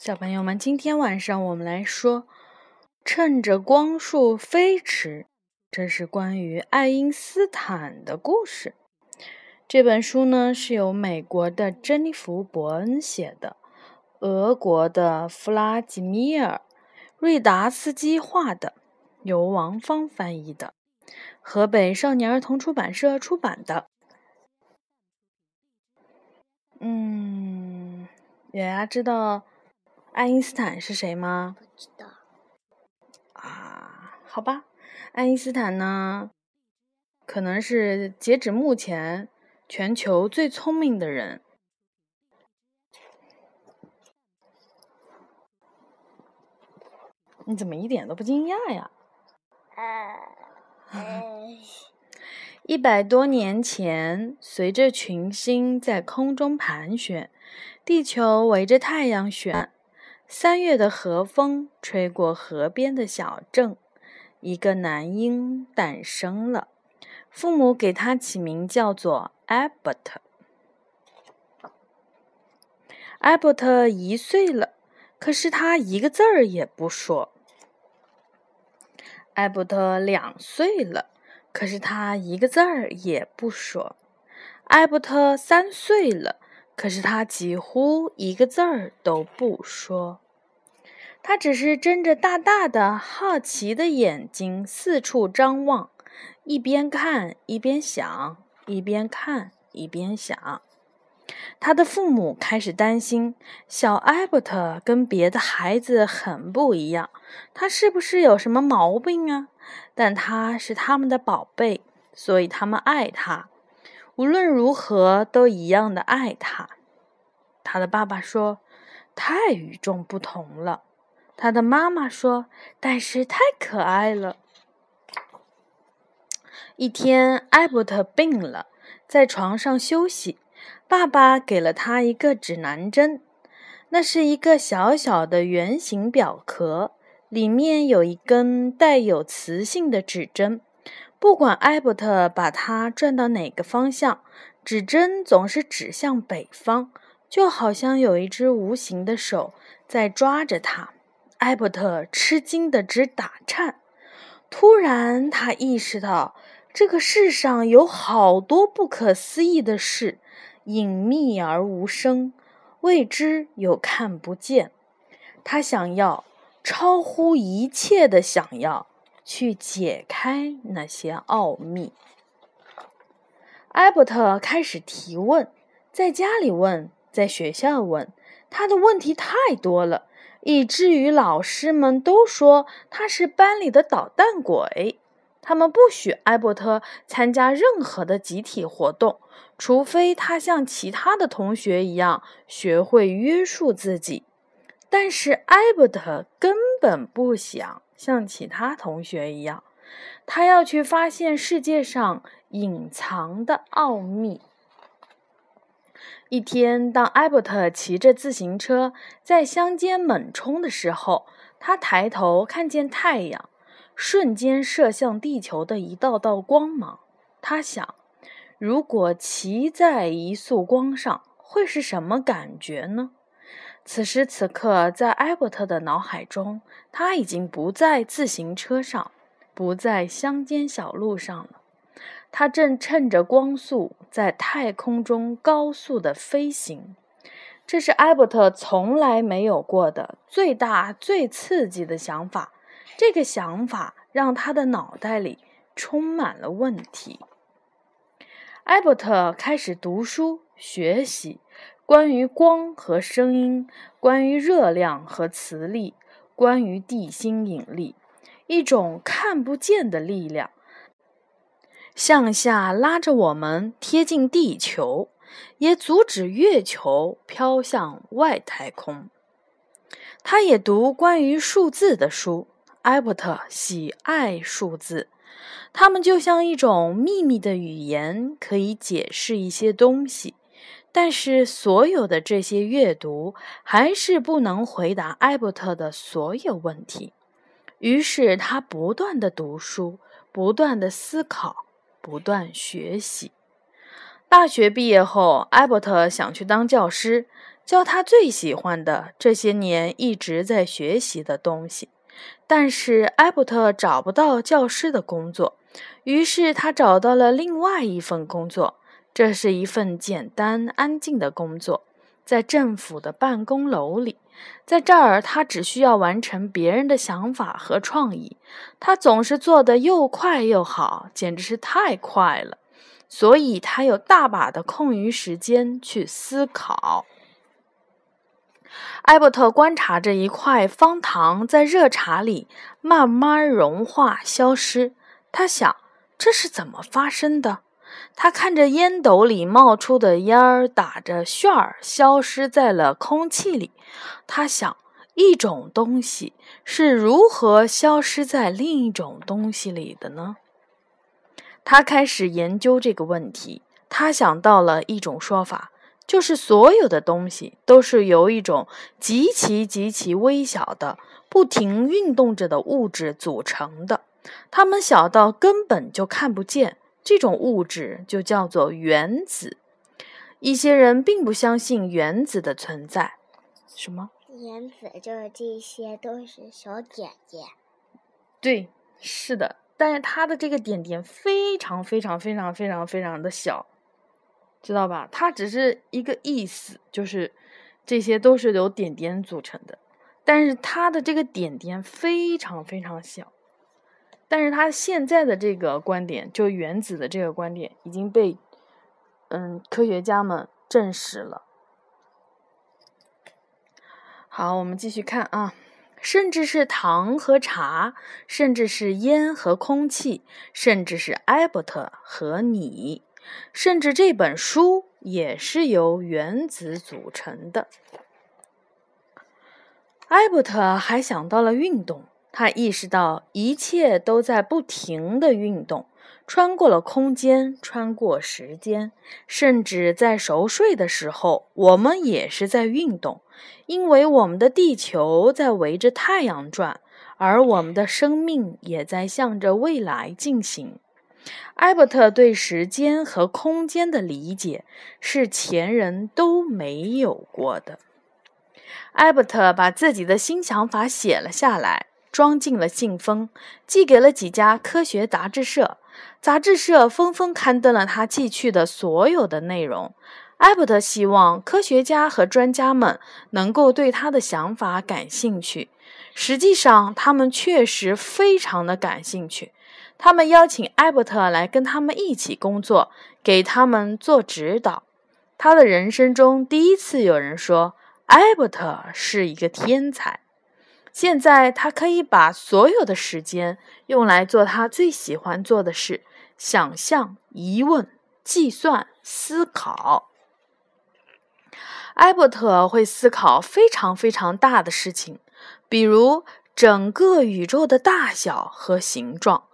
小朋友们，今天晚上我们来说，趁着光速飞驰。这是关于爱因斯坦的故事。这本书呢是由美国的珍妮弗·伯恩写的，俄国的弗拉基米尔·瑞达斯基画的，由王芳翻译的，河北少年儿童出版社出版的。嗯，雅雅知道。爱因斯坦是谁吗？不知道。啊，好吧，爱因斯坦呢，可能是截止目前全球最聪明的人。你怎么一点都不惊讶呀？一百多年前，随着群星在空中盘旋，地球围着太阳旋。三月的和风吹过河边的小镇，一个男婴诞生了。父母给他起名叫做艾伯特。艾伯特一岁了，可是他一个字儿也不说。艾伯特两岁了，可是他一个字儿也不说。艾伯特三岁了。可是他几乎一个字儿都不说，他只是睁着大大的好奇的眼睛四处张望，一边看一边想，一边看一边想。他的父母开始担心，小艾伯特跟别的孩子很不一样，他是不是有什么毛病啊？但他是他们的宝贝，所以他们爱他。无论如何，都一样的爱他。他的爸爸说：“太与众不同了。”他的妈妈说：“但是太可爱了。”一天，艾伯特病了，在床上休息。爸爸给了他一个指南针，那是一个小小的圆形表壳，里面有一根带有磁性的指针。不管艾伯特把它转到哪个方向，指针总是指向北方，就好像有一只无形的手在抓着他。艾伯特吃惊的直打颤。突然，他意识到这个世上有好多不可思议的事，隐秘而无声，未知又看不见。他想要，超乎一切的想要。去解开那些奥秘。艾伯特开始提问，在家里问，在学校问，他的问题太多了，以至于老师们都说他是班里的捣蛋鬼。他们不许艾伯特参加任何的集体活动，除非他像其他的同学一样学会约束自己。但是艾伯特根本不想。像其他同学一样，他要去发现世界上隐藏的奥秘。一天，当艾伯特骑着自行车在乡间猛冲的时候，他抬头看见太阳，瞬间射向地球的一道道光芒。他想，如果骑在一束光上，会是什么感觉呢？此时此刻，在艾伯特的脑海中，他已经不在自行车上，不在乡间小路上了。他正趁着光速在太空中高速的飞行。这是艾伯特从来没有过的最大、最刺激的想法。这个想法让他的脑袋里充满了问题。艾伯特开始读书学习。关于光和声音，关于热量和磁力，关于地心引力，一种看不见的力量向下拉着我们贴近地球，也阻止月球飘向外太空。他也读关于数字的书。艾伯特喜爱数字，它们就像一种秘密的语言，可以解释一些东西。但是，所有的这些阅读还是不能回答艾伯特的所有问题。于是，他不断的读书，不断的思考，不断学习。大学毕业后，艾伯特想去当教师。教他最喜欢的这些年一直在学习的东西。但是艾伯特找不到教师的工作，于是他找到了另外一份工作。这是一份简单安静的工作，在政府的办公楼里。在这儿，他只需要完成别人的想法和创意。他总是做得又快又好，简直是太快了。所以他有大把的空余时间去思考。艾伯特观察着一块方糖在热茶里慢慢融化、消失。他想：这是怎么发生的？他看着烟斗里冒出的烟儿打着旋儿，消失在了空气里。他想，一种东西是如何消失在另一种东西里的呢？他开始研究这个问题。他想到了一种说法，就是所有的东西都是由一种极其极其微小的、不停运动着的物质组成的。它们小到根本就看不见。这种物质就叫做原子。一些人并不相信原子的存在。什么？原子就是这些都是小点点。对，是的。但是它的这个点点非常非常非常非常非常的小，知道吧？它只是一个意思，就是这些都是由点点组成的。但是它的这个点点非常非常小。但是他现在的这个观点，就原子的这个观点，已经被嗯科学家们证实了。好，我们继续看啊。甚至是糖和茶，甚至是烟和空气，甚至是艾伯特和你，甚至这本书也是由原子组成的。艾伯特还想到了运动，他意识到一切都在不停的运动，穿过了空间，穿过时间，甚至在熟睡的时候，我们也是在运动。因为我们的地球在围着太阳转，而我们的生命也在向着未来进行。艾伯特对时间和空间的理解是前人都没有过的。艾伯特把自己的新想法写了下来，装进了信封，寄给了几家科学杂志社。杂志社纷纷刊登了他寄去的所有的内容。艾伯特希望科学家和专家们能够对他的想法感兴趣。实际上，他们确实非常的感兴趣。他们邀请艾伯特来跟他们一起工作，给他们做指导。他的人生中第一次有人说艾伯特是一个天才。现在，他可以把所有的时间用来做他最喜欢做的事：想象、疑问、计算、思考。艾伯特会思考非常非常大的事情，比如整个宇宙的大小和形状；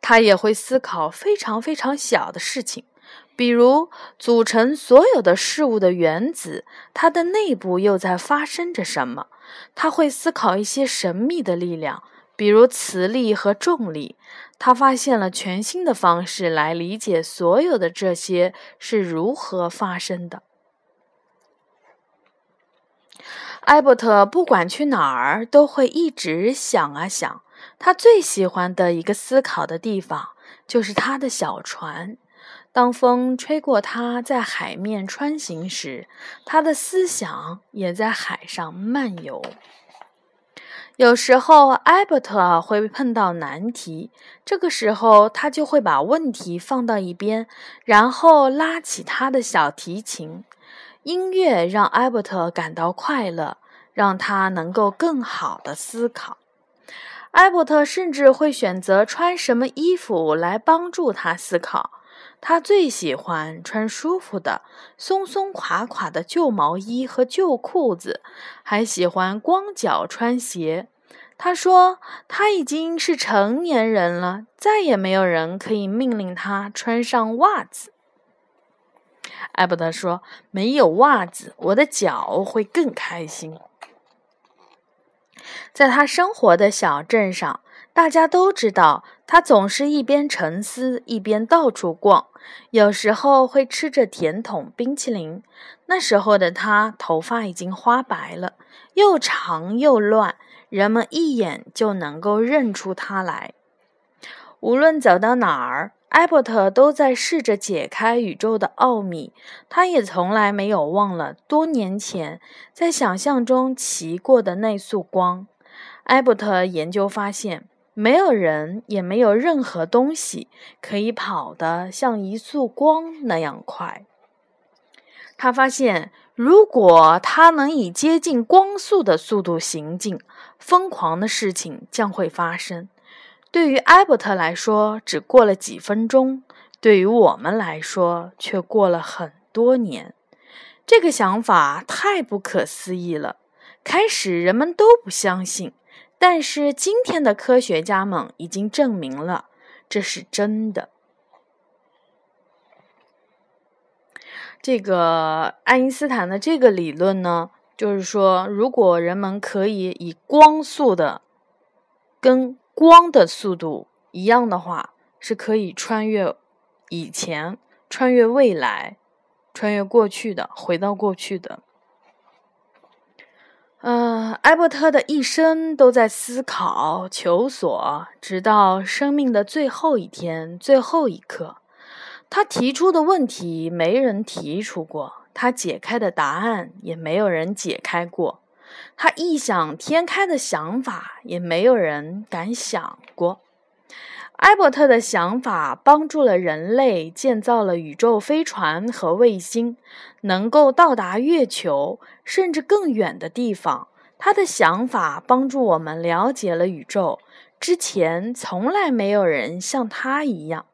他也会思考非常非常小的事情，比如组成所有的事物的原子，它的内部又在发生着什么。他会思考一些神秘的力量，比如磁力和重力。他发现了全新的方式来理解所有的这些是如何发生的。艾伯特不管去哪儿，都会一直想啊想。他最喜欢的一个思考的地方，就是他的小船。当风吹过他在海面穿行时，他的思想也在海上漫游。有时候，艾伯特会碰到难题，这个时候他就会把问题放到一边，然后拉起他的小提琴。音乐让艾伯特感到快乐，让他能够更好的思考。艾伯特甚至会选择穿什么衣服来帮助他思考。他最喜欢穿舒服的、松松垮垮的旧毛衣和旧裤子，还喜欢光脚穿鞋。他说：“他已经是成年人了，再也没有人可以命令他穿上袜子。”艾伯特说：“没有袜子，我的脚会更开心。”在他生活的小镇上，大家都知道他总是一边沉思一边到处逛，有时候会吃着甜筒冰淇淋。那时候的他头发已经花白了，又长又乱，人们一眼就能够认出他来。无论走到哪儿。艾伯特都在试着解开宇宙的奥秘，他也从来没有忘了多年前在想象中骑过的那束光。艾伯特研究发现，没有人也没有任何东西可以跑得像一束光那样快。他发现，如果他能以接近光速的速度行进，疯狂的事情将会发生。对于艾伯特来说，只过了几分钟；对于我们来说，却过了很多年。这个想法太不可思议了。开始人们都不相信，但是今天的科学家们已经证明了这是真的。这个爱因斯坦的这个理论呢，就是说，如果人们可以以光速的跟光的速度一样的话，是可以穿越以前、穿越未来、穿越过去的，回到过去的。呃，艾伯特的一生都在思考、求索，直到生命的最后一天、最后一刻。他提出的问题没人提出过，他解开的答案也没有人解开过。他异想天开的想法，也没有人敢想过。艾伯特的想法帮助了人类建造了宇宙飞船和卫星，能够到达月球甚至更远的地方。他的想法帮助我们了解了宇宙，之前从来没有人像他一样。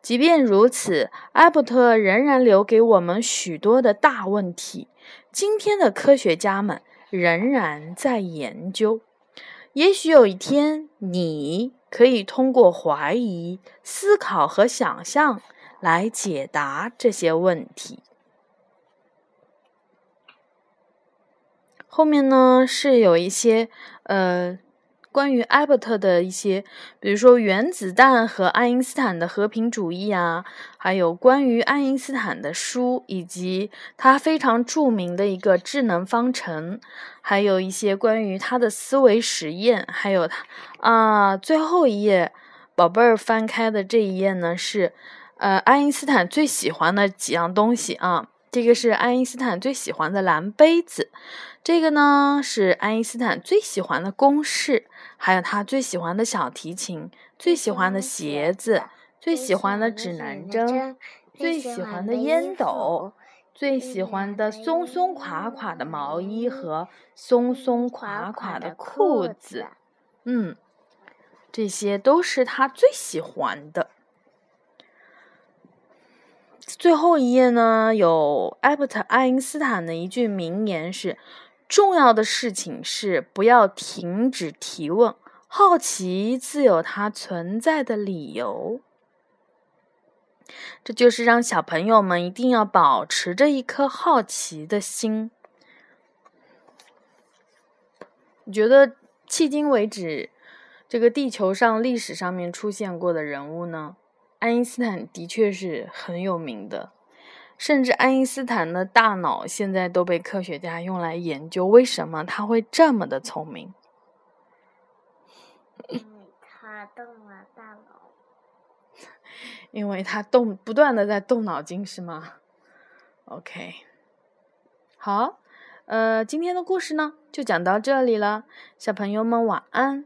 即便如此，艾伯特仍然留给我们许多的大问题。今天的科学家们。仍然在研究，也许有一天，你可以通过怀疑、思考和想象来解答这些问题。后面呢，是有一些呃。关于艾伯特的一些，比如说原子弹和爱因斯坦的和平主义啊，还有关于爱因斯坦的书，以及他非常著名的一个智能方程，还有一些关于他的思维实验，还有他啊，最后一页，宝贝儿翻开的这一页呢是，呃，爱因斯坦最喜欢的几样东西啊。这个是爱因斯坦最喜欢的蓝杯子，这个呢是爱因斯坦最喜欢的公式，还有他最喜欢的小提琴，最喜欢的鞋子，最喜欢的指南针，最喜欢的烟斗，最喜欢的松松垮垮的毛衣和松松垮垮的裤子。嗯，这些都是他最喜欢的。最后一页呢，有艾伯特·爱因斯坦的一句名言是：“重要的事情是不要停止提问，好奇自有它存在的理由。”这就是让小朋友们一定要保持着一颗好奇的心。你觉得迄今为止，这个地球上历史上面出现过的人物呢？爱因斯坦的确是很有名的，甚至爱因斯坦的大脑现在都被科学家用来研究为什么他会这么的聪明。因为他动了大脑。因为他动不断的在动脑筋是吗？OK，好，呃，今天的故事呢就讲到这里了，小朋友们晚安。